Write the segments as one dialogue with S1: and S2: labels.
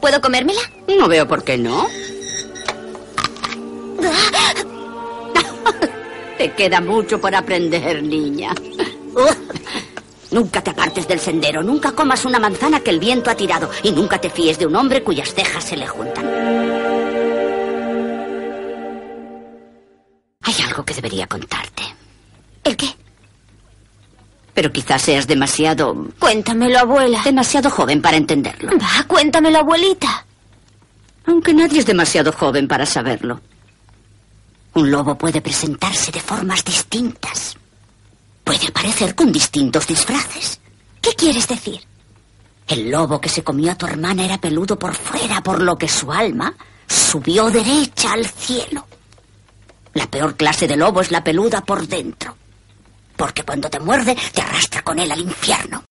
S1: ¿Puedo comérmela?
S2: No veo por qué no. Te queda mucho por aprender, niña. Nunca te apartes del sendero, nunca comas una manzana que el viento ha tirado y nunca te fíes de un hombre cuyas cejas se le juntan. Hay algo que debería contarte.
S1: ¿El qué?
S2: Pero quizás seas demasiado...
S1: Cuéntamelo, abuela.
S2: demasiado joven para entenderlo.
S1: Va, cuéntamelo, abuelita.
S2: Aunque nadie es demasiado joven para saberlo. Un lobo puede presentarse de formas distintas. Puede aparecer con distintos disfraces.
S1: ¿Qué quieres decir?
S2: El lobo que se comió a tu hermana era peludo por fuera, por lo que su alma subió derecha al cielo. La peor clase de lobo es la peluda por dentro. Porque cuando te muerde, te arrastra con él al infierno.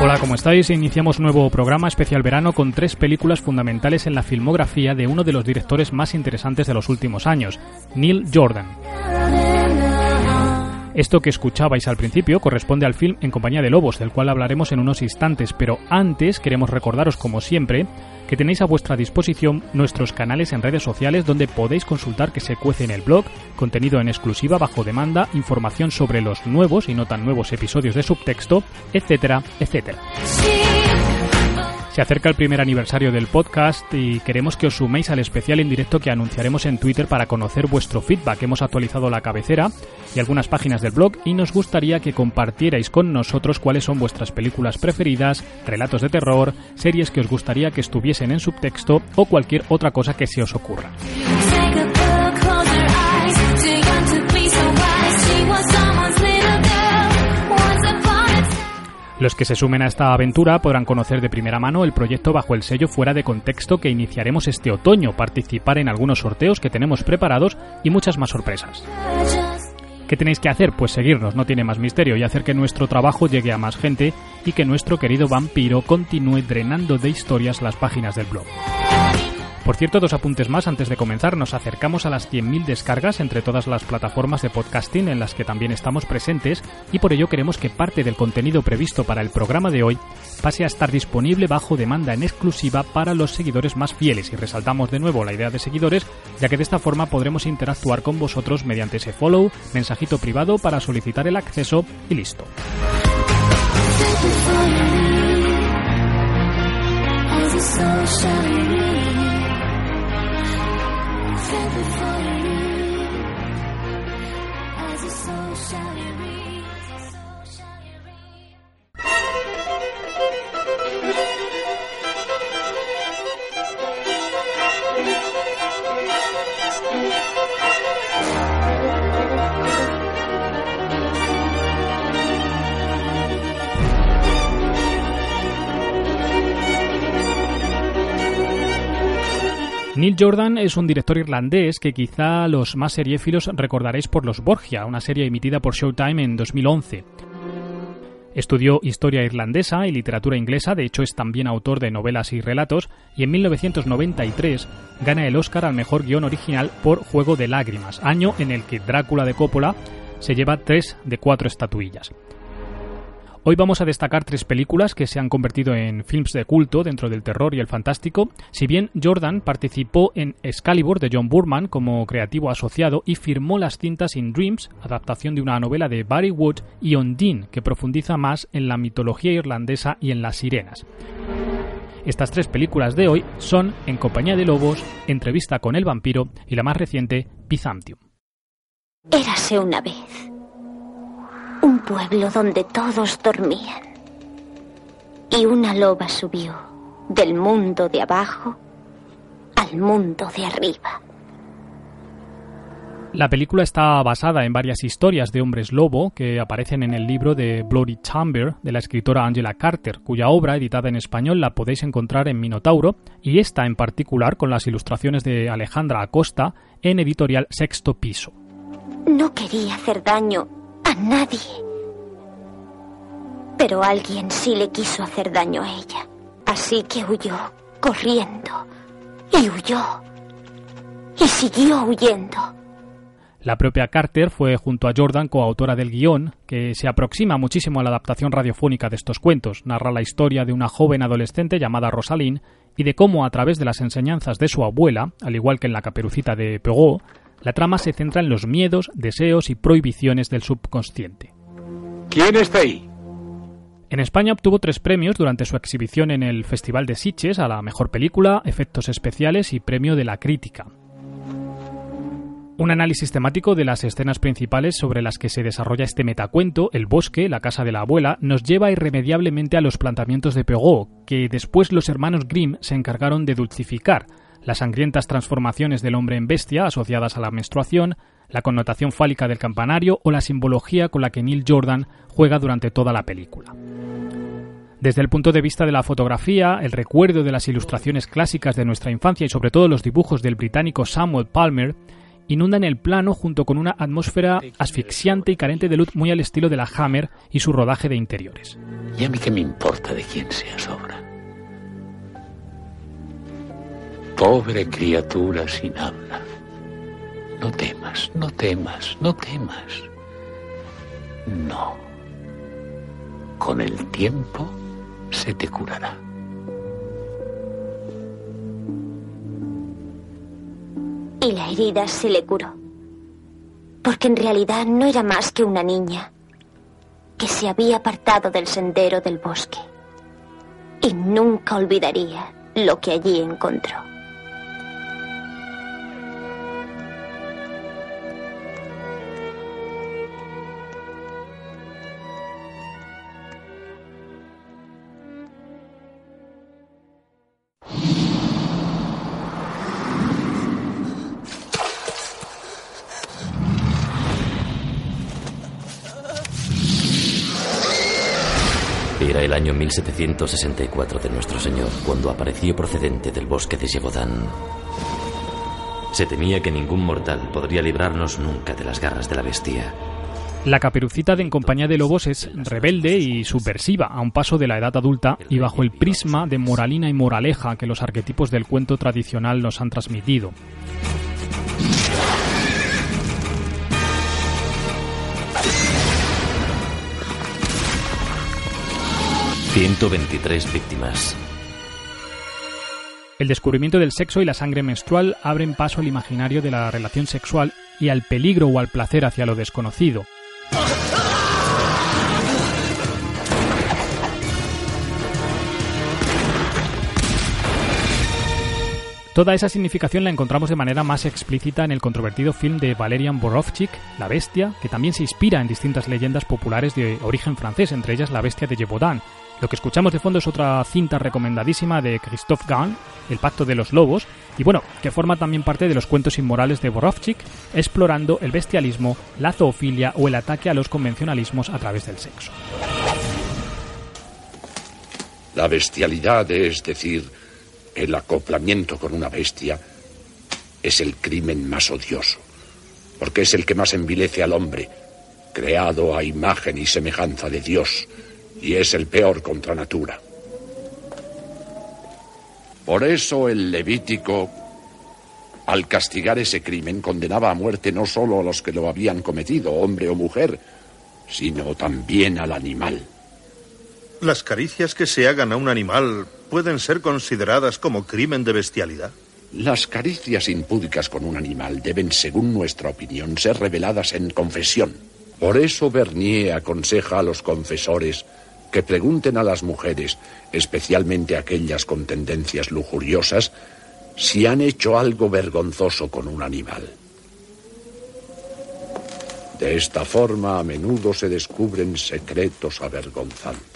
S3: Hola, ¿cómo estáis? Iniciamos nuevo programa especial verano con tres películas fundamentales en la filmografía de uno de los directores más interesantes de los últimos años, Neil Jordan. Esto que escuchabais al principio corresponde al film En compañía de lobos, del cual hablaremos en unos instantes, pero antes queremos recordaros, como siempre, que tenéis a vuestra disposición nuestros canales en redes sociales donde podéis consultar que se cuece en el blog, contenido en exclusiva bajo demanda, información sobre los nuevos y no tan nuevos episodios de subtexto, etcétera, etcétera. Se acerca el primer aniversario del podcast y queremos que os suméis al especial en directo que anunciaremos en Twitter para conocer vuestro feedback. Hemos actualizado la cabecera y algunas páginas del blog y nos gustaría que compartierais con nosotros cuáles son vuestras películas preferidas, relatos de terror, series que os gustaría que estuviesen en subtexto o cualquier otra cosa que se os ocurra. Los que se sumen a esta aventura podrán conocer de primera mano el proyecto bajo el sello fuera de contexto que iniciaremos este otoño, participar en algunos sorteos que tenemos preparados y muchas más sorpresas. ¿Qué tenéis que hacer? Pues seguirnos, no tiene más misterio, y hacer que nuestro trabajo llegue a más gente y que nuestro querido vampiro continúe drenando de historias las páginas del blog. Por cierto, dos apuntes más antes de comenzar. Nos acercamos a las 100.000 descargas entre todas las plataformas de podcasting en las que también estamos presentes y por ello queremos que parte del contenido previsto para el programa de hoy pase a estar disponible bajo demanda en exclusiva para los seguidores más fieles. Y resaltamos de nuevo la idea de seguidores, ya que de esta forma podremos interactuar con vosotros mediante ese follow, mensajito privado para solicitar el acceso y listo. feel before you Neil Jordan es un director irlandés que quizá los más seriéfilos recordaréis por Los Borgia, una serie emitida por Showtime en 2011. Estudió historia irlandesa y literatura inglesa, de hecho es también autor de novelas y relatos, y en 1993 gana el Oscar al mejor guion original por Juego de Lágrimas, año en el que Drácula de Coppola se lleva tres de cuatro estatuillas. Hoy vamos a destacar tres películas que se han convertido en films de culto dentro del terror y el fantástico. Si bien Jordan participó en Excalibur de John Burman como creativo asociado y firmó las cintas In Dreams, adaptación de una novela de Barry Wood, y Ondine, que profundiza más en la mitología irlandesa y en las sirenas. Estas tres películas de hoy son En compañía de lobos, Entrevista con el vampiro y la más reciente, Byzantium.
S1: Érase una vez pueblo donde todos dormían. Y una loba subió del mundo de abajo al mundo de arriba.
S3: La película está basada en varias historias de hombres lobo que aparecen en el libro de Bloody Chamber de la escritora Angela Carter, cuya obra editada en español la podéis encontrar en Minotauro, y esta en particular con las ilustraciones de Alejandra Acosta en editorial Sexto Piso.
S1: No quería hacer daño a nadie. Pero alguien sí le quiso hacer daño a ella. Así que huyó, corriendo. Y huyó. Y siguió huyendo.
S3: La propia Carter fue junto a Jordan coautora del guion, que se aproxima muchísimo a la adaptación radiofónica de estos cuentos. Narra la historia de una joven adolescente llamada Rosalind y de cómo a través de las enseñanzas de su abuela, al igual que en la caperucita de Perrault, la trama se centra en los miedos, deseos y prohibiciones del subconsciente.
S4: ¿Quién está ahí?
S3: En España obtuvo tres premios durante su exhibición en el Festival de Sitges a la mejor película, efectos especiales y premio de la crítica. Un análisis temático de las escenas principales sobre las que se desarrolla este metacuento, el bosque, la casa de la abuela, nos lleva irremediablemente a los planteamientos de Perrault, que después los hermanos Grimm se encargaron de dulcificar, las sangrientas transformaciones del hombre en bestia asociadas a la menstruación, la connotación fálica del campanario o la simbología con la que Neil Jordan juega durante toda la película. Desde el punto de vista de la fotografía, el recuerdo de las ilustraciones clásicas de nuestra infancia y sobre todo los dibujos del británico Samuel Palmer inundan el plano junto con una atmósfera asfixiante y carente de luz muy al estilo de la Hammer y su rodaje de interiores.
S4: ¿Y a mí qué me importa de quién sea sobra? Pobre criatura sin habla. No temas, no temas, no temas. No. Con el tiempo se te curará.
S1: Y la herida se le curó. Porque en realidad no era más que una niña que se había apartado del sendero del bosque. Y nunca olvidaría lo que allí encontró.
S5: El año 1764 de nuestro Señor cuando apareció procedente del bosque de Yegodán. Se temía que ningún mortal podría librarnos nunca de las garras de la bestia.
S3: La caperucita de En compañía de lobos es rebelde y subversiva a un paso de la edad adulta y bajo el prisma de moralina y moraleja que los arquetipos del cuento tradicional nos han transmitido.
S5: 123 víctimas.
S3: El descubrimiento del sexo y la sangre menstrual abren paso al imaginario de la relación sexual y al peligro o al placer hacia lo desconocido. Toda esa significación la encontramos de manera más explícita en el controvertido film de Valerian Borovchik, La Bestia, que también se inspira en distintas leyendas populares de origen francés, entre ellas La Bestia de Gévaudan, lo que escuchamos de fondo es otra cinta recomendadísima de Christophe Gans, El Pacto de los Lobos, y bueno, que forma también parte de los cuentos inmorales de Borovchik, explorando el bestialismo, la zoofilia o el ataque a los convencionalismos a través del sexo.
S6: La bestialidad, es decir, el acoplamiento con una bestia, es el crimen más odioso, porque es el que más envilece al hombre, creado a imagen y semejanza de Dios, y es el peor contra natura. Por eso el Levítico, al castigar ese crimen, condenaba a muerte no solo a los que lo habían cometido, hombre o mujer, sino también al animal.
S7: ¿Las caricias que se hagan a un animal pueden ser consideradas como crimen de bestialidad?
S6: Las caricias impúdicas con un animal deben, según nuestra opinión, ser reveladas en confesión. Por eso Bernier aconseja a los confesores que pregunten a las mujeres, especialmente aquellas con tendencias lujuriosas, si han hecho algo vergonzoso con un animal. De esta forma a menudo se descubren secretos avergonzantes.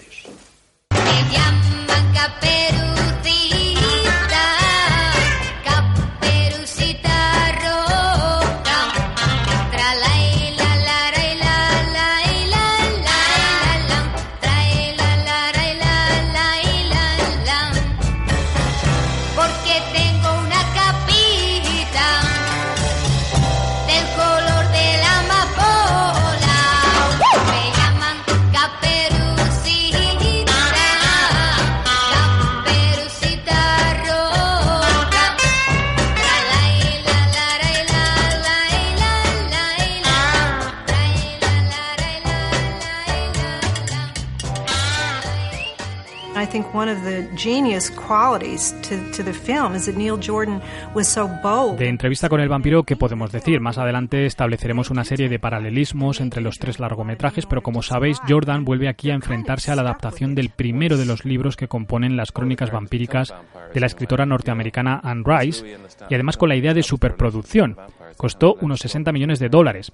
S3: De entrevista con el vampiro, ¿qué podemos decir? Más adelante estableceremos una serie de paralelismos entre los tres largometrajes, pero como sabéis, Jordan vuelve aquí a enfrentarse a la adaptación del primero de los libros que componen las crónicas vampíricas de la escritora norteamericana Anne Rice, y además con la idea de superproducción. Costó unos 60 millones de dólares.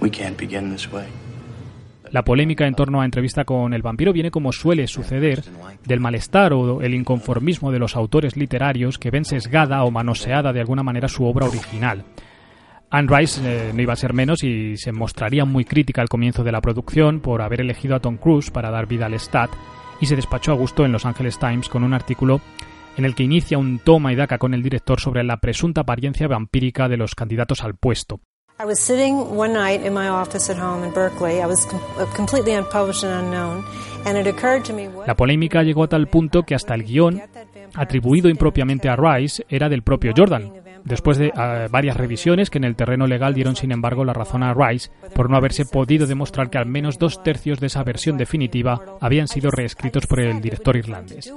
S3: We can't begin this way. La polémica en torno a entrevista con el vampiro viene, como suele suceder, del malestar o el inconformismo de los autores literarios que ven sesgada o manoseada de alguna manera su obra original. Anne Rice eh, no iba a ser menos y se mostraría muy crítica al comienzo de la producción por haber elegido a Tom Cruise para dar vida al Stat y se despachó a gusto en Los Angeles Times con un artículo en el que inicia un toma y daca con el director sobre la presunta apariencia vampírica de los candidatos al puesto. I was sitting one night in my office at home in Berkeley. I was uh, completely unpublished and unknown, and it occurred to me. La polémica llegó a tal punto que hasta el guion, atribuido impropiamente a Rice, era del propio Jordan. Después de uh, varias revisiones que en el terreno legal dieron sin embargo la razón a Rice por no haberse podido demostrar que al menos dos tercios de esa versión definitiva habían sido reescritos por el director irlandés.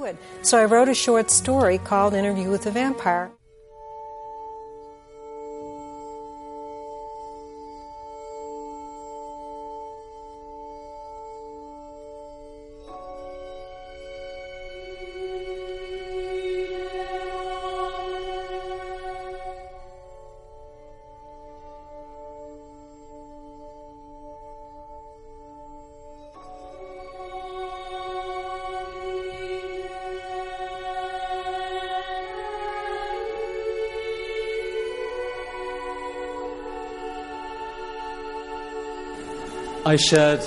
S3: I shared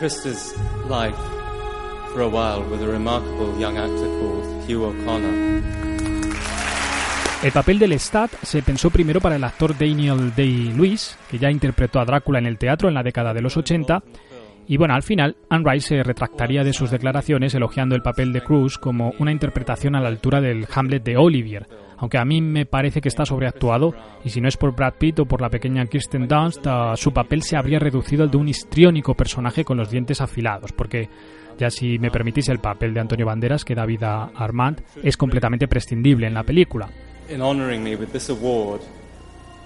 S3: Krista's life for a while with a remarkable young actor called Hugh O'Connor. El papel del Lestat se pensó primero para el actor Daniel Day-Lewis, que ya interpretó a Drácula en el teatro en la década de los 80, y bueno, al final, Anne Rice se retractaría de sus declaraciones elogiando el papel de Cruz como una interpretación a la altura del Hamlet de Olivier, aunque a mí me parece que está sobreactuado y si no es por Brad Pitt o por la pequeña Kirsten Dunst, su papel se habría reducido al de un histriónico personaje con los dientes afilados, porque ya si me permitís el papel de Antonio Banderas que da vida a Armand es completamente prescindible en la película.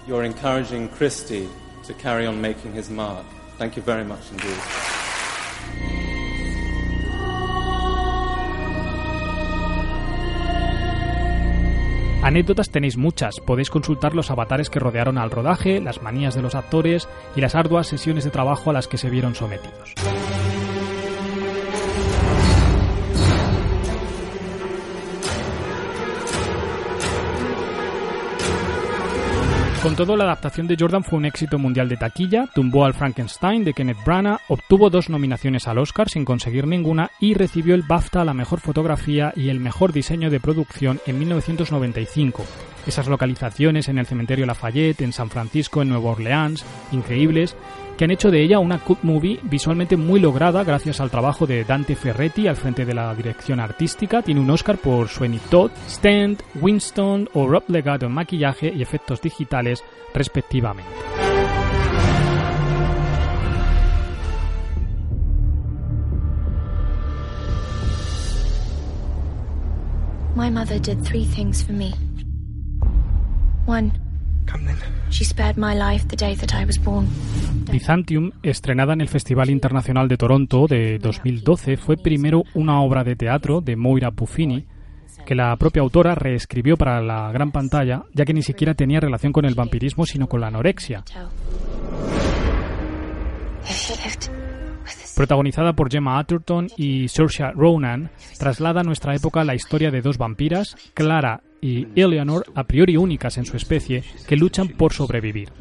S3: You're encouraging Christie to carry on making his mark. Thank you very much indeed. Anécdotas tenéis muchas, podéis consultar los avatares que rodearon al rodaje, las manías de los actores y las arduas sesiones de trabajo a las que se vieron sometidos. Con todo, la adaptación de Jordan fue un éxito mundial de taquilla, tumbó al Frankenstein de Kenneth Branagh, obtuvo dos nominaciones al Oscar sin conseguir ninguna y recibió el BAFTA a la mejor fotografía y el mejor diseño de producción en 1995. Esas localizaciones en el cementerio Lafayette, en San Francisco, en Nueva Orleans, increíbles, que han hecho de ella una cut movie visualmente muy lograda gracias al trabajo de Dante Ferretti al frente de la dirección artística. Tiene un Oscar por Sweeney Todd, Stand, Winston o Rob Legato en maquillaje y efectos digitales respectivamente.
S8: My mother did three things for me. One she spared my life the day that I was born.
S3: Byzantium, estrenada en el Festival Internacional de Toronto de 2012, fue primero una obra de teatro de Moira Buffini, que la propia autora reescribió para la gran pantalla, ya que ni siquiera tenía relación con el vampirismo, sino con la anorexia. Protagonizada por Gemma Atherton y Saoirse Ronan, traslada a nuestra época la historia de dos vampiras, Clara y Eleanor, a priori únicas en su especie, que luchan por sobrevivir.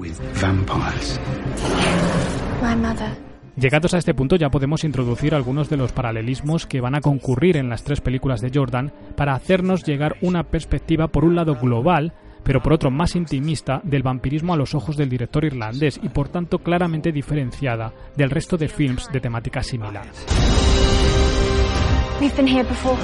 S3: Llegados a este punto ya podemos introducir algunos de los paralelismos que van a concurrir en las tres películas de Jordan para hacernos llegar una perspectiva por un lado global, pero por otro más intimista, del vampirismo a los ojos del director irlandés y por tanto claramente diferenciada del resto de films de temática similar.
S8: We've been here before.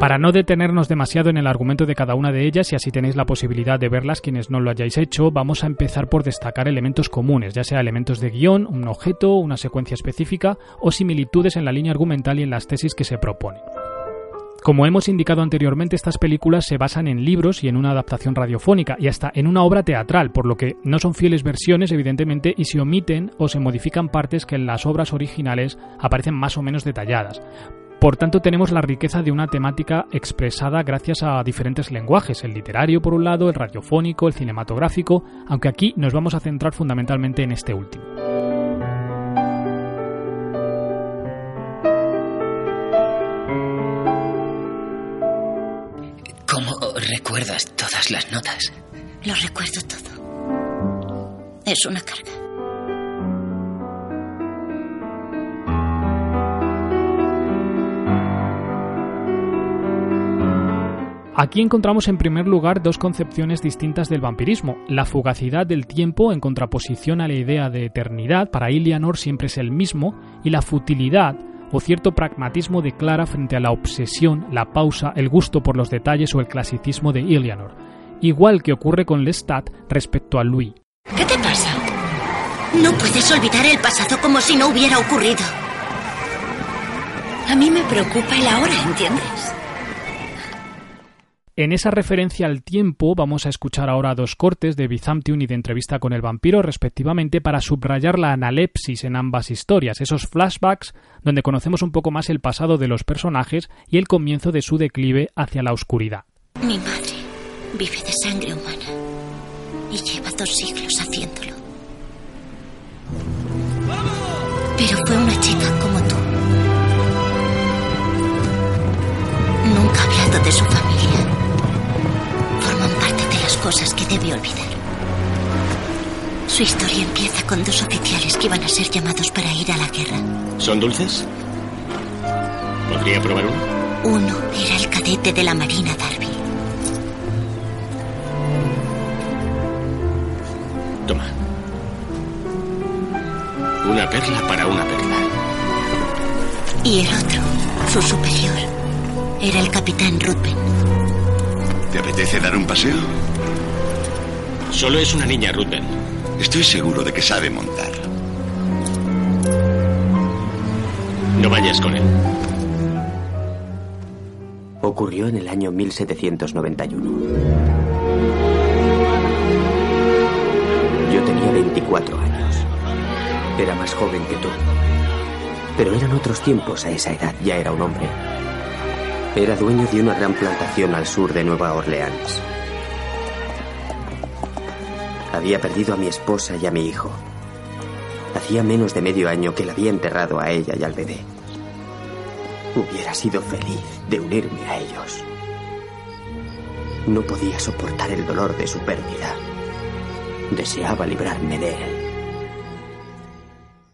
S3: Para no detenernos demasiado en el argumento de cada una de ellas y así tenéis la posibilidad de verlas quienes no lo hayáis hecho, vamos a empezar por destacar elementos comunes, ya sea elementos de guion, un objeto, una secuencia específica o similitudes en la línea argumental y en las tesis que se proponen. Como hemos indicado anteriormente, estas películas se basan en libros y en una adaptación radiofónica y hasta en una obra teatral, por lo que no son fieles versiones, evidentemente, y se omiten o se modifican partes que en las obras originales aparecen más o menos detalladas. Por tanto, tenemos la riqueza de una temática expresada gracias a diferentes lenguajes, el literario por un lado, el radiofónico, el cinematográfico, aunque aquí nos vamos a centrar fundamentalmente en este último.
S9: ¿Cómo recuerdas todas las notas?
S2: Lo recuerdo todo. Es una carga.
S3: Aquí encontramos en primer lugar dos concepciones distintas del vampirismo. La fugacidad del tiempo en contraposición a la idea de eternidad, para Eleanor siempre es el mismo, y la futilidad o cierto pragmatismo de Clara frente a la obsesión, la pausa, el gusto por los detalles o el clasicismo de Eleanor, igual que ocurre con Lestat respecto a Louis.
S2: ¿Qué te pasa? No puedes olvidar el pasado como si no hubiera ocurrido. A mí me preocupa el ahora, ¿entiendes?
S3: En esa referencia al tiempo vamos a escuchar ahora dos cortes de Byzantium y de entrevista con el vampiro respectivamente para subrayar la analepsis en ambas historias, esos flashbacks donde conocemos un poco más el pasado de los personajes y el comienzo de su declive hacia la oscuridad.
S2: Mi madre vive de sangre humana y lleva dos siglos haciéndolo. Pero fue una chica como tú. Nunca ha hablado de su familia. Las cosas que debe olvidar. Su historia empieza con dos oficiales que iban a ser llamados para ir a la guerra.
S10: ¿Son dulces? ¿Podría probar uno?
S2: Uno era el cadete de la Marina Darby.
S10: Toma. Una perla para una perla.
S2: Y el otro, su superior, era el capitán Ruthven.
S11: ¿Te apetece dar un paseo?
S10: Solo es una niña, Ruthven.
S11: Estoy seguro de que sabe montar.
S10: No vayas con él.
S12: Ocurrió en el año 1791. Yo tenía 24 años. Era más joven que tú. Pero eran otros tiempos a esa edad. Ya era un hombre. Era dueño de una gran plantación al sur de Nueva Orleans. Había perdido a mi esposa y a mi hijo. Hacía menos de medio año que la había enterrado a ella y al bebé. Hubiera sido feliz de unirme a ellos. No podía soportar el dolor de su pérdida. Deseaba librarme de él.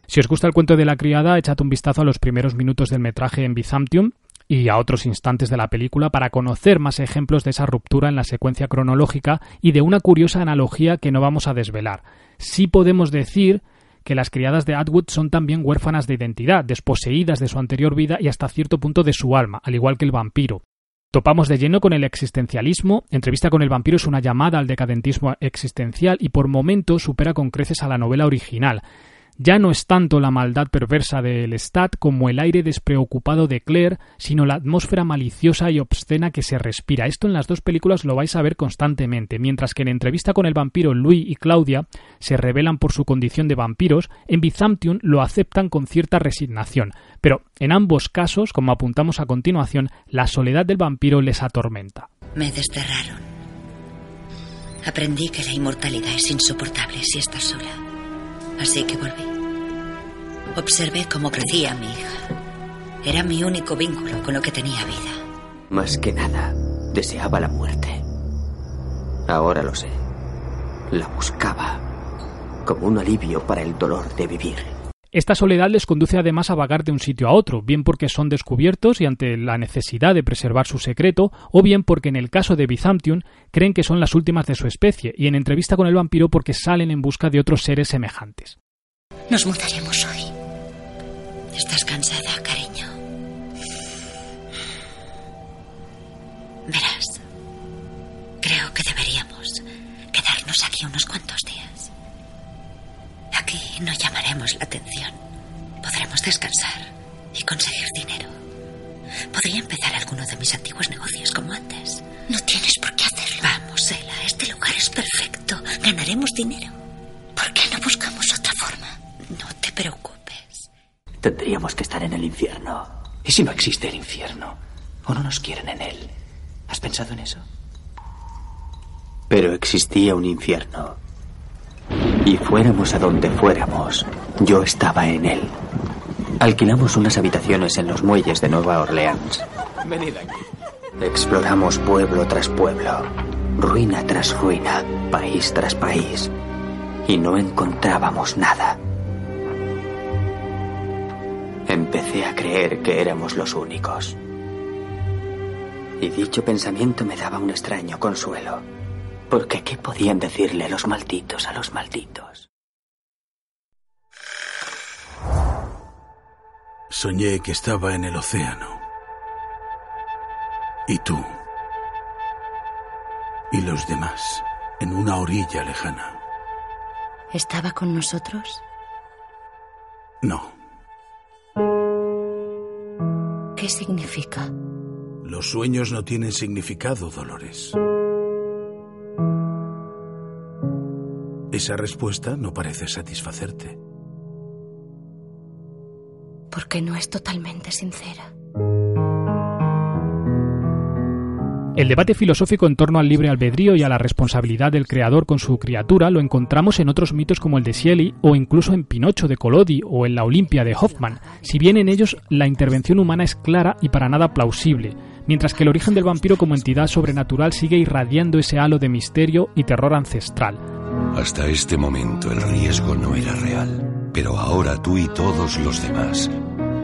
S3: Si os gusta el cuento de la criada, echad un vistazo a los primeros minutos del metraje en Byzantium. Y a otros instantes de la película para conocer más ejemplos de esa ruptura en la secuencia cronológica y de una curiosa analogía que no vamos a desvelar. Sí podemos decir que las criadas de Atwood son también huérfanas de identidad, desposeídas de su anterior vida y hasta cierto punto de su alma, al igual que el vampiro. Topamos de lleno con el existencialismo, Entrevista con el vampiro es una llamada al decadentismo existencial y por momentos supera con creces a la novela original. Ya no es tanto la maldad perversa del Lestat como el aire despreocupado de Claire, sino la atmósfera maliciosa y obscena que se respira. Esto en las dos películas lo vais a ver constantemente, mientras que en entrevista con el vampiro Louis y Claudia se revelan por su condición de vampiros, en Byzantium lo aceptan con cierta resignación. Pero en ambos casos, como apuntamos a continuación, la soledad del vampiro les atormenta.
S13: Me desterraron. Aprendí que la inmortalidad es insoportable si estás sola. Así que volví. Observé cómo crecía mi hija. Era mi único vínculo con lo que tenía vida.
S12: Más que nada, deseaba la muerte. Ahora lo sé. La buscaba como un alivio para el dolor de vivir.
S3: Esta soledad les conduce además a vagar de un sitio a otro, bien porque son descubiertos y ante la necesidad de preservar su secreto, o bien porque en el caso de Byzantium creen que son las últimas de su especie, y en entrevista con el vampiro porque salen en busca de otros seres semejantes.
S13: Nos mudaremos hoy. ¿Estás cansada, cariño? Verás, creo que deberíamos quedarnos aquí unos cuantos días. Aquí no llamaremos la atención. Podremos descansar y conseguir dinero. Podría empezar alguno de mis antiguos negocios como antes.
S2: No tienes por qué hacerlo.
S13: Vamos, Ela, este lugar es perfecto. Ganaremos dinero.
S2: ¿Por qué no buscamos otra forma?
S13: No te preocupes.
S14: Tendríamos que estar en el infierno. ¿Y si no existe el infierno? ¿O no nos quieren en él? ¿Has pensado en eso?
S12: Pero existía un infierno. Y fuéramos a donde fuéramos, yo estaba en él. Alquilamos unas habitaciones en los muelles de Nueva Orleans.
S14: Venid aquí.
S12: Exploramos pueblo tras pueblo, ruina tras ruina, país tras país. Y no encontrábamos nada. Empecé a creer que éramos los únicos. Y dicho pensamiento me daba un extraño consuelo. Porque ¿qué podían decirle los malditos a los malditos?
S15: Soñé que estaba en el océano. Y tú. Y los demás, en una orilla lejana.
S2: ¿Estaba con nosotros?
S15: No,
S2: ¿Qué significa?
S15: los sueños no tienen significado, Dolores. Esa respuesta no parece satisfacerte.
S2: Porque no es totalmente sincera.
S3: El debate filosófico en torno al libre albedrío y a la responsabilidad del creador con su criatura lo encontramos en otros mitos como el de Shelley o incluso en Pinocho de Collodi o en la Olimpia de Hoffman, si bien en ellos la intervención humana es clara y para nada plausible, mientras que el origen del vampiro como entidad sobrenatural sigue irradiando ese halo de misterio y terror ancestral.
S16: Hasta este momento el riesgo no era real, pero ahora tú y todos los demás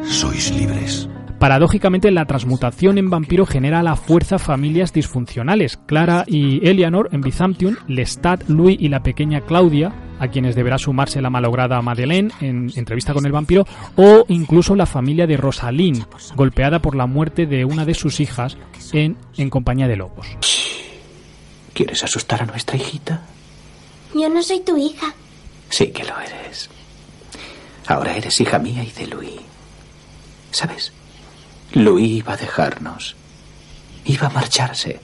S16: sois libres.
S3: Paradójicamente, la transmutación en vampiro genera a la fuerza familias disfuncionales. Clara y Eleanor en Byzantium, Lestat, Louis y la pequeña Claudia, a quienes deberá sumarse la malograda Madeleine en entrevista con el vampiro, o incluso la familia de Rosalind, golpeada por la muerte de una de sus hijas en En compañía de lobos.
S14: ¿Quieres asustar a nuestra hijita?
S1: Yo no soy tu hija.
S14: Sí que lo eres. Ahora eres hija mía y de Louis. ¿Sabes? Louis iba a dejarnos. Iba a marcharse.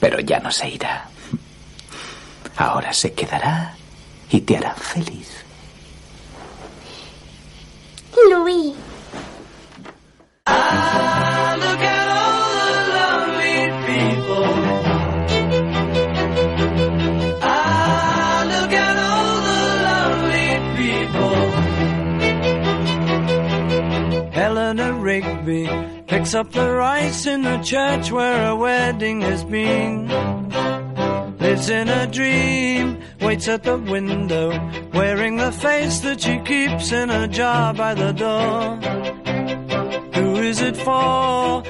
S14: Pero ya no se irá. Ahora se quedará y te hará feliz.
S1: Louis.
S17: Eleanor Rigby picks up the rice in the church where a wedding has been. Lives in a dream, waits at the window, wearing the face that she keeps in a jar by the door. Who is it for?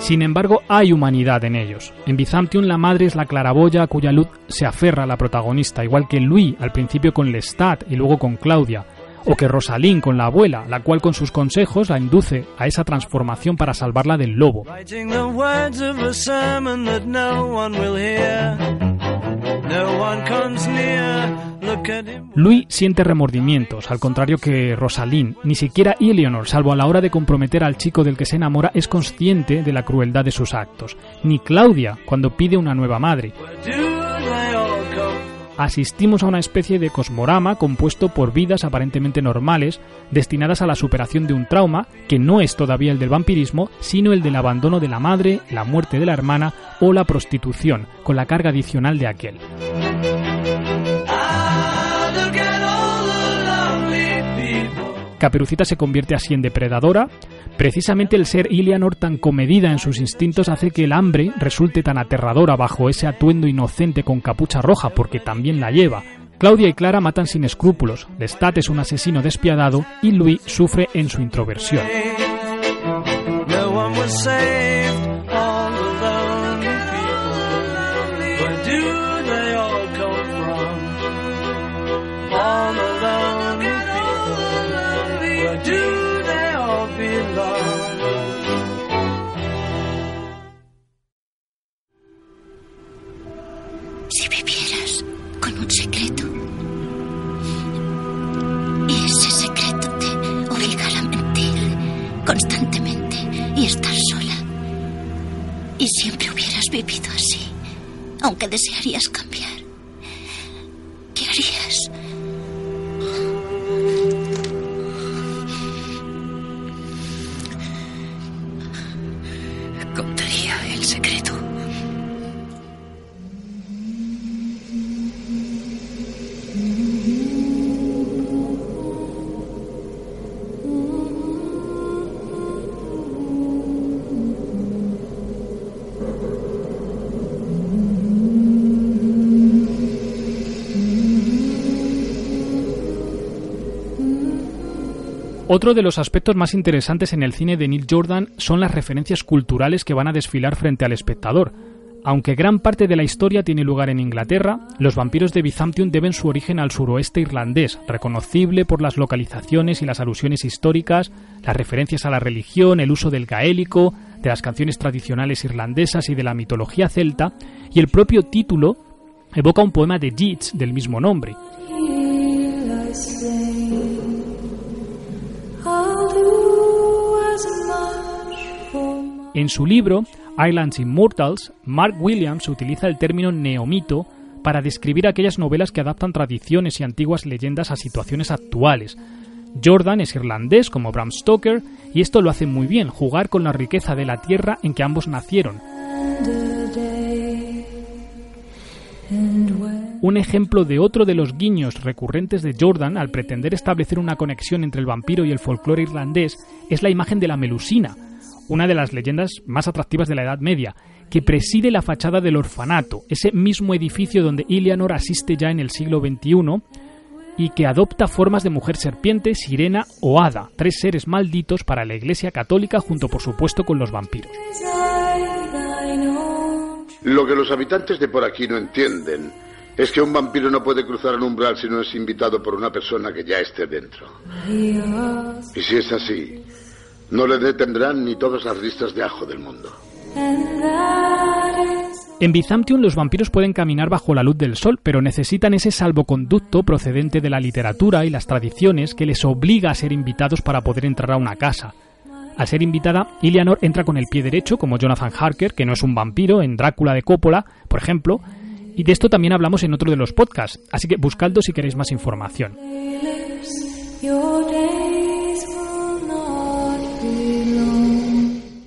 S3: Sin embargo, hay humanidad en ellos. En Byzantium la madre es la claraboya a cuya luz se aferra la protagonista, igual que Louis al principio con Lestat y luego con Claudia, o que Rosalind con la abuela, la cual con sus consejos la induce a esa transformación para salvarla del lobo. Louis siente remordimientos, al contrario que Rosalind. Ni siquiera Eleanor, salvo a la hora de comprometer al chico del que se enamora, es consciente de la crueldad de sus actos. Ni Claudia, cuando pide una nueva madre. Asistimos a una especie de cosmorama compuesto por vidas aparentemente normales, destinadas a la superación de un trauma que no es todavía el del vampirismo, sino el del abandono de la madre, la muerte de la hermana o la prostitución, con la carga adicional de aquel. Caperucita se convierte así en depredadora. Precisamente el ser Ilianor tan comedida en sus instintos hace que el hambre resulte tan aterradora bajo ese atuendo inocente con capucha roja, porque también la lleva. Claudia y Clara matan sin escrúpulos, Lestat es un asesino despiadado y Louis sufre en su introversión. Otro de los aspectos más interesantes en el cine de Neil Jordan son las referencias culturales que van a desfilar frente al espectador. Aunque gran parte de la historia tiene lugar en Inglaterra, los vampiros de Byzantium deben su origen al suroeste irlandés, reconocible por las localizaciones y las alusiones históricas, las referencias a la religión, el uso del gaélico, de las canciones tradicionales irlandesas y de la mitología celta, y el propio título evoca un poema de Yeats del mismo nombre. En su libro Islands Immortals, Mark Williams utiliza el término neomito para describir aquellas novelas que adaptan tradiciones y antiguas leyendas a situaciones actuales. Jordan es irlandés como Bram Stoker y esto lo hace muy bien, jugar con la riqueza de la tierra en que ambos nacieron. Un ejemplo de otro de los guiños recurrentes de Jordan al pretender establecer una conexión entre el vampiro y el folclore irlandés es la imagen de la Melusina, una de las leyendas más atractivas de la Edad Media, que preside la fachada del orfanato, ese mismo edificio donde Ilianor asiste ya en el siglo XXI y que adopta formas de mujer serpiente, sirena o hada, tres seres malditos para la Iglesia Católica junto por supuesto con los vampiros.
S18: Lo que los habitantes de por aquí no entienden es que un vampiro no puede cruzar un umbral si no es invitado por una persona que ya esté dentro. Y si es así, no le detendrán ni todas las listas de ajo del mundo.
S3: En Byzantium los vampiros pueden caminar bajo la luz del sol, pero necesitan ese salvoconducto procedente de la literatura y las tradiciones que les obliga a ser invitados para poder entrar a una casa. Al ser invitada, Ilianor entra con el pie derecho, como Jonathan Harker, que no es un vampiro, en Drácula de Coppola, por ejemplo, y de esto también hablamos en otro de los podcasts, así que buscadlo si queréis más información.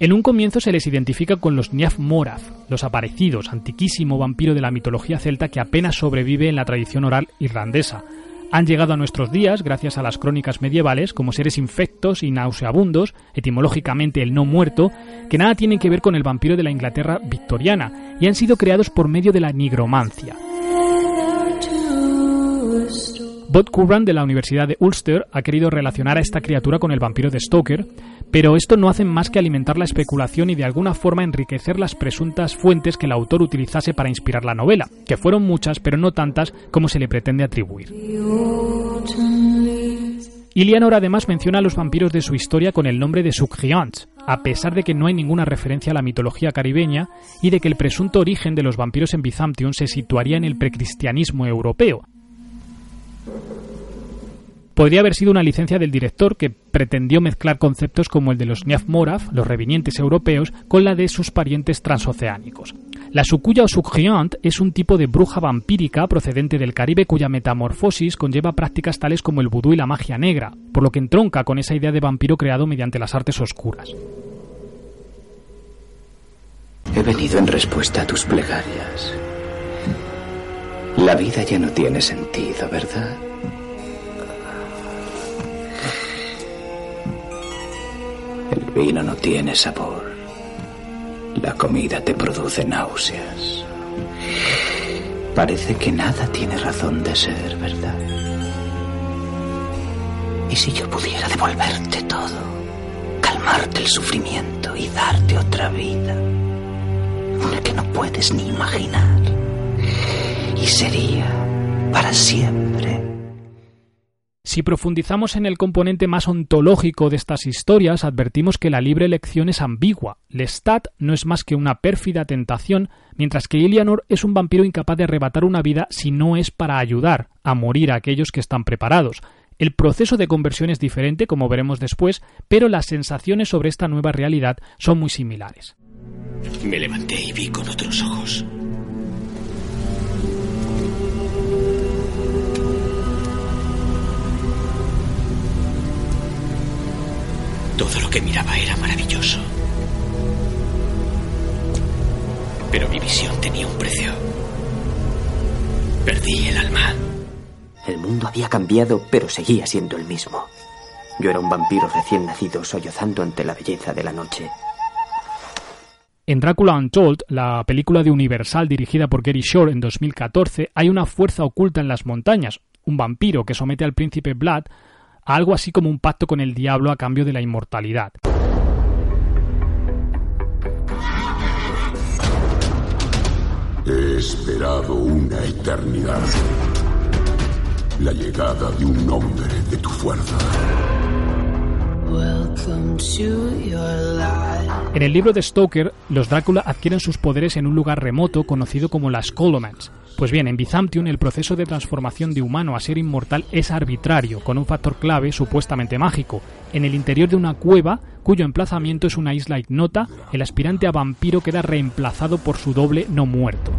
S3: En un comienzo se les identifica con los Niaf Morath, los aparecidos, antiquísimo vampiro de la mitología celta que apenas sobrevive en la tradición oral irlandesa. Han llegado a nuestros días gracias a las crónicas medievales como seres infectos y nauseabundos, etimológicamente el no muerto, que nada tienen que ver con el vampiro de la Inglaterra victoriana y han sido creados por medio de la nigromancia. Bob Curran de la Universidad de Ulster ha querido relacionar a esta criatura con el vampiro de Stoker, pero esto no hace más que alimentar la especulación y de alguna forma enriquecer las presuntas fuentes que el autor utilizase para inspirar la novela, que fueron muchas pero no tantas como se le pretende atribuir. Ilianor además menciona a los vampiros de su historia con el nombre de Subgiants, a pesar de que no hay ninguna referencia a la mitología caribeña y de que el presunto origen de los vampiros en Byzantium se situaría en el precristianismo europeo. Podría haber sido una licencia del director que pretendió mezclar conceptos como el de los Niaf Moraf, los revinientes europeos, con la de sus parientes transoceánicos. La Sukuya o es un tipo de bruja vampírica procedente del Caribe cuya metamorfosis conlleva prácticas tales como el vudú y la magia negra, por lo que entronca con esa idea de vampiro creado mediante las artes oscuras.
S14: He venido en respuesta a tus plegarias. La vida ya no tiene sentido, ¿verdad? El vino no tiene sabor. La comida te produce náuseas. Parece que nada tiene razón de ser, ¿verdad? ¿Y si yo pudiera devolverte todo? Calmarte el sufrimiento y darte otra vida. Una que no puedes ni imaginar. Y sería para siempre
S3: si profundizamos en el componente más ontológico de estas historias, advertimos que la libre elección es ambigua. Lestat no es más que una pérfida tentación, mientras que Ilianor es un vampiro incapaz de arrebatar una vida si no es para ayudar a morir a aquellos que están preparados. El proceso de conversión es diferente, como veremos después, pero las sensaciones sobre esta nueva realidad son muy similares.
S10: Me levanté y vi con otros ojos. Todo lo que miraba era maravilloso. Pero mi visión tenía un precio. Perdí el alma.
S12: El mundo había cambiado, pero seguía siendo el mismo. Yo era un vampiro recién nacido sollozando ante la belleza de la noche.
S3: En Drácula Untold, la película de Universal dirigida por Gary Shore en 2014, hay una fuerza oculta en las montañas, un vampiro que somete al príncipe Vlad algo así como un pacto con el diablo a cambio de la inmortalidad.
S16: He esperado una eternidad. La llegada de un hombre de tu fuerza.
S3: En el libro de Stoker, los Drácula adquieren sus poderes en un lugar remoto conocido como las Colomans, pues bien, en Byzantium el proceso de transformación de humano a ser inmortal es arbitrario, con un factor clave supuestamente mágico. En el interior de una cueva, cuyo emplazamiento es una isla ignota, el aspirante a vampiro queda reemplazado por su doble no muerto.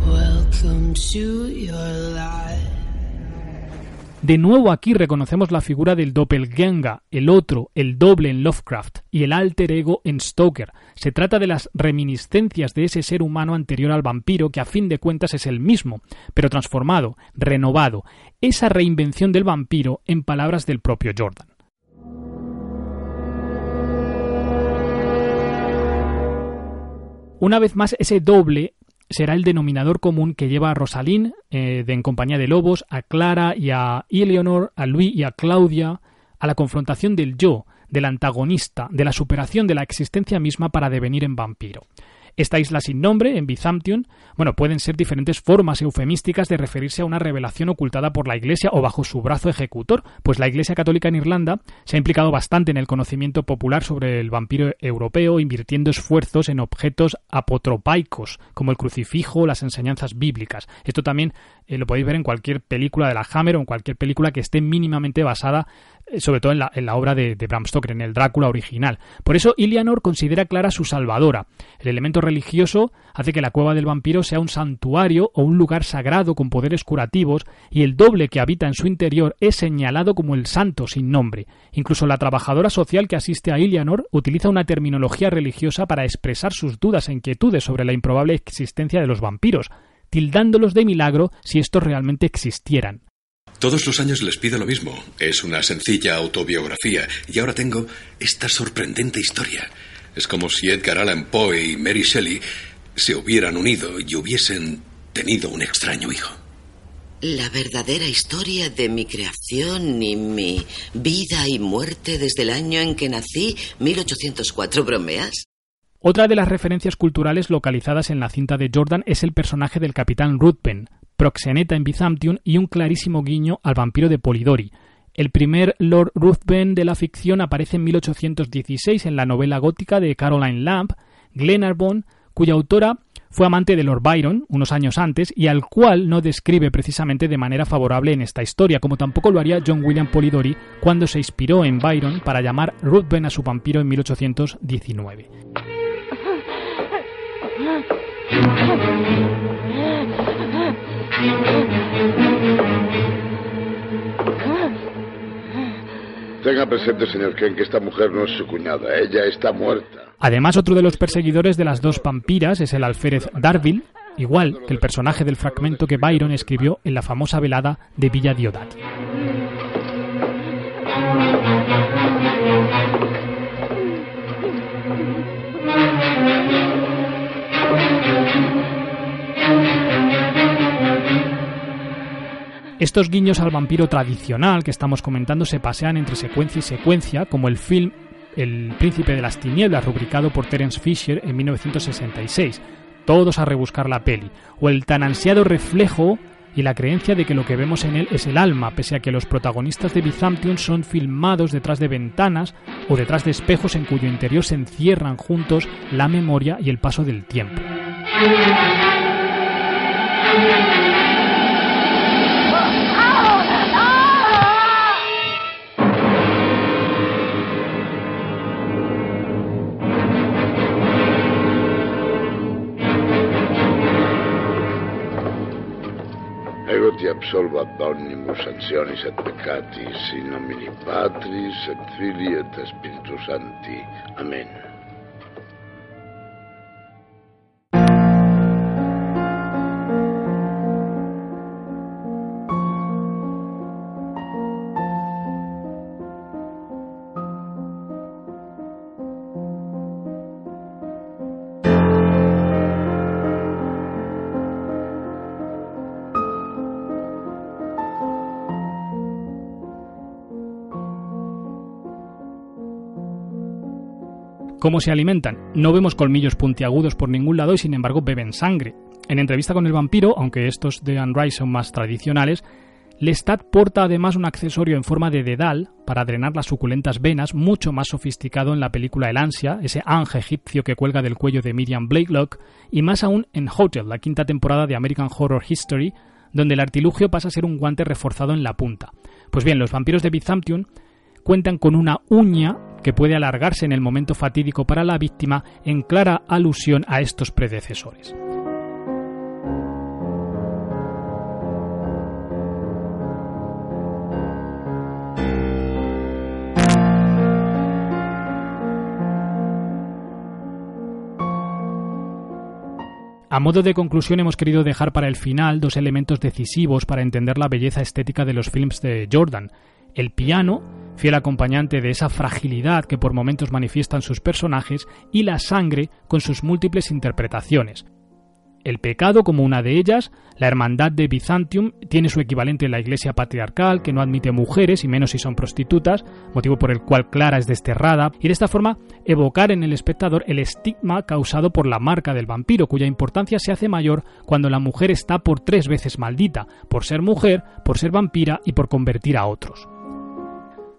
S3: De nuevo aquí reconocemos la figura del doppelganger, el otro, el doble en Lovecraft y el alter ego en Stoker. Se trata de las reminiscencias de ese ser humano anterior al vampiro que a fin de cuentas es el mismo, pero transformado, renovado. Esa reinvención del vampiro en palabras del propio Jordan. Una vez más, ese doble será el denominador común que lleva a Rosalín, eh, de En compañía de lobos, a Clara y a Eleanor, a Luis y a Claudia, a la confrontación del yo, del antagonista, de la superación de la existencia misma para devenir en vampiro. Esta isla sin nombre, en Byzantium, bueno, pueden ser diferentes formas eufemísticas de referirse a una revelación ocultada por la Iglesia o bajo su brazo ejecutor, pues la Iglesia Católica en Irlanda se ha implicado bastante en el conocimiento popular sobre el vampiro europeo, invirtiendo esfuerzos en objetos apotropaicos, como el crucifijo o las enseñanzas bíblicas. Esto también eh, lo podéis ver en cualquier película de la Hammer o en cualquier película que esté mínimamente basada sobre todo en la, en la obra de, de, Bram Stoker, en el Drácula original. Por eso Ilianor considera Clara su salvadora. El elemento religioso hace que la cueva del vampiro sea un santuario o un lugar sagrado con poderes curativos y el doble que habita en su interior es señalado como el santo sin nombre. Incluso la trabajadora social que asiste a Ilianor utiliza una terminología religiosa para expresar sus dudas e inquietudes sobre la improbable existencia de los vampiros, tildándolos de milagro si estos realmente existieran.
S19: Todos los años les pido lo mismo. Es una sencilla autobiografía y ahora tengo esta sorprendente historia. Es como si Edgar Allan Poe y Mary Shelley se hubieran unido y hubiesen tenido un extraño hijo.
S20: La verdadera historia de mi creación y mi vida y muerte desde el año en que nací, 1804, ¿bromeas?
S3: Otra de las referencias culturales localizadas en la cinta de Jordan es el personaje del capitán Ruthven, proxeneta en Byzantium y un clarísimo guiño al vampiro de Polidori. El primer Lord Ruthven de la ficción aparece en 1816 en la novela gótica de Caroline Lamb, Glenarvon, cuya autora fue amante de Lord Byron unos años antes y al cual no describe precisamente de manera favorable en esta historia, como tampoco lo haría John William Polidori cuando se inspiró en Byron para llamar Ruthven a su vampiro en 1819.
S18: Tenga presente, señor Ken, que esta mujer no es su cuñada. Ella está muerta.
S3: Además, otro de los perseguidores de las dos vampiras es el alférez Darville, igual que el personaje del fragmento que Byron escribió en la famosa velada de Villa Diodati. Estos guiños al vampiro tradicional que estamos comentando se pasean entre secuencia y secuencia, como el film El Príncipe de las Tinieblas, rubricado por Terence Fisher en 1966, todos a rebuscar la peli, o el tan ansiado reflejo y la creencia de que lo que vemos en él es el alma, pese a que los protagonistas de Byzantium son filmados detrás de ventanas o detrás de espejos en cuyo interior se encierran juntos la memoria y el paso del tiempo.
S18: Absolvo ad omnibus sancionis et peccatis in nomine Patris et Filii et Spiritus Sancti. Amén.
S3: ¿Cómo se alimentan? No vemos colmillos puntiagudos por ningún lado y sin embargo beben sangre. En entrevista con el vampiro, aunque estos de Anne Rice son más tradicionales, Lestat porta además un accesorio en forma de dedal para drenar las suculentas venas, mucho más sofisticado en la película El Ansia, ese ángel egipcio que cuelga del cuello de Miriam Blakelock, y más aún en Hotel, la quinta temporada de American Horror History, donde el artilugio pasa a ser un guante reforzado en la punta. Pues bien, los vampiros de Byzantium cuentan con una uña que puede alargarse en el momento fatídico para la víctima en clara alusión a estos predecesores. A modo de conclusión hemos querido dejar para el final dos elementos decisivos para entender la belleza estética de los films de Jordan. El piano fiel acompañante de esa fragilidad que por momentos manifiestan sus personajes, y la sangre con sus múltiples interpretaciones. El pecado como una de ellas, la hermandad de Byzantium tiene su equivalente en la iglesia patriarcal, que no admite mujeres y menos si son prostitutas, motivo por el cual Clara es desterrada, y de esta forma evocar en el espectador el estigma causado por la marca del vampiro, cuya importancia se hace mayor cuando la mujer está por tres veces maldita, por ser mujer, por ser vampira y por convertir a otros.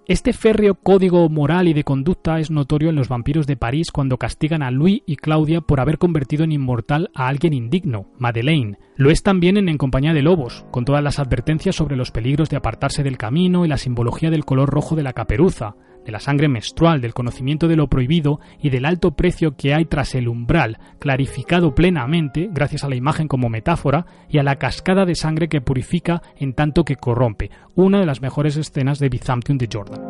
S3: Este férreo código moral y de conducta es notorio en los vampiros de París cuando castigan a Louis y Claudia por haber convertido en inmortal a alguien indigno, Madeleine. Lo es también en En compañía de lobos, con todas las advertencias sobre los peligros de apartarse del camino y la simbología del color rojo de la caperuza, de la sangre menstrual, del conocimiento de lo prohibido y del alto precio que hay tras el umbral, clarificado plenamente gracias a la imagen como metáfora y a la cascada de sangre que purifica en tanto que corrompe, una de las mejores escenas de Byzantium de Jordan.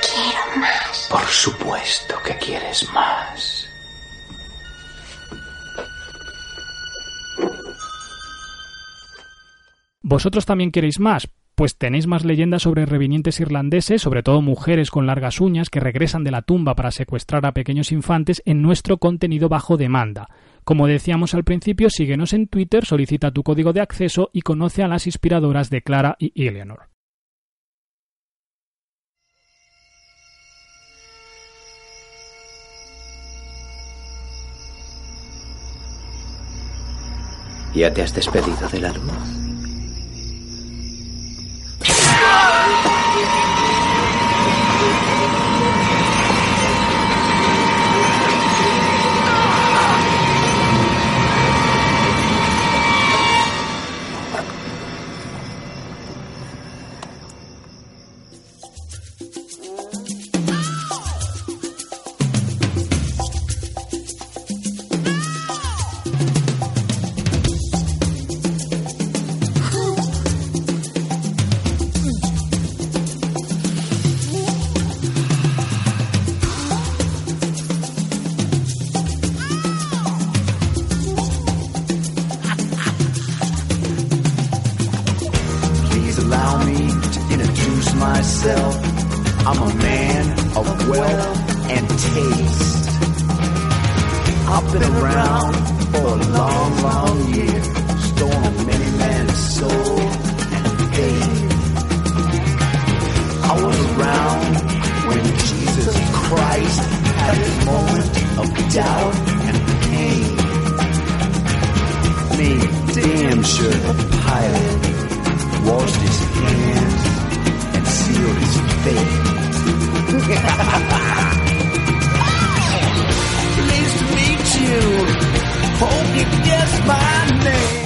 S1: Quiero más.
S14: Por supuesto que quieres más.
S3: Vosotros también queréis más, pues tenéis más leyendas sobre revinientes irlandeses, sobre todo mujeres con largas uñas que regresan de la tumba para secuestrar a pequeños infantes en nuestro contenido bajo demanda. Como decíamos al principio, síguenos en Twitter, solicita tu código de acceso y conoce a las inspiradoras de Clara y Eleanor.
S18: ¿Ya te has despedido de la luz?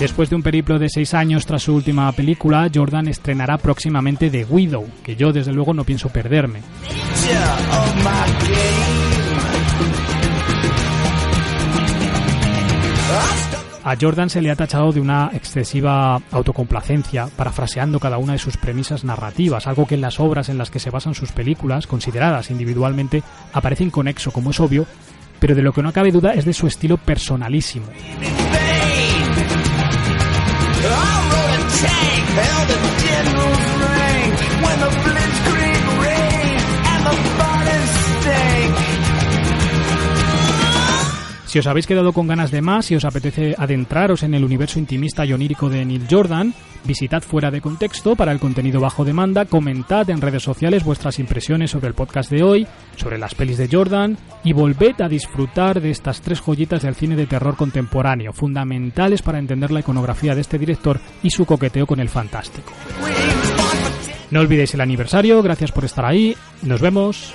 S3: Después de un periplo de seis años tras su última película, Jordan estrenará próximamente The Widow, que yo desde luego no pienso perderme. A Jordan se le ha tachado de una excesiva autocomplacencia, parafraseando cada una de sus premisas narrativas, algo que en las obras en las que se basan sus películas, consideradas individualmente, aparece inconexo, como es obvio, pero de lo que no cabe duda es de su estilo personalísimo.
S21: I rode a tank, held a tin
S3: Si os habéis quedado con ganas de más y os apetece adentraros en el universo intimista y onírico de Neil Jordan, visitad fuera de contexto para el contenido bajo demanda, comentad en redes sociales vuestras impresiones sobre el podcast de hoy, sobre las pelis de Jordan y volved a disfrutar de estas tres joyitas del cine de terror contemporáneo, fundamentales para entender la iconografía de este director y su coqueteo con el fantástico. No olvidéis el aniversario, gracias por estar ahí, nos vemos.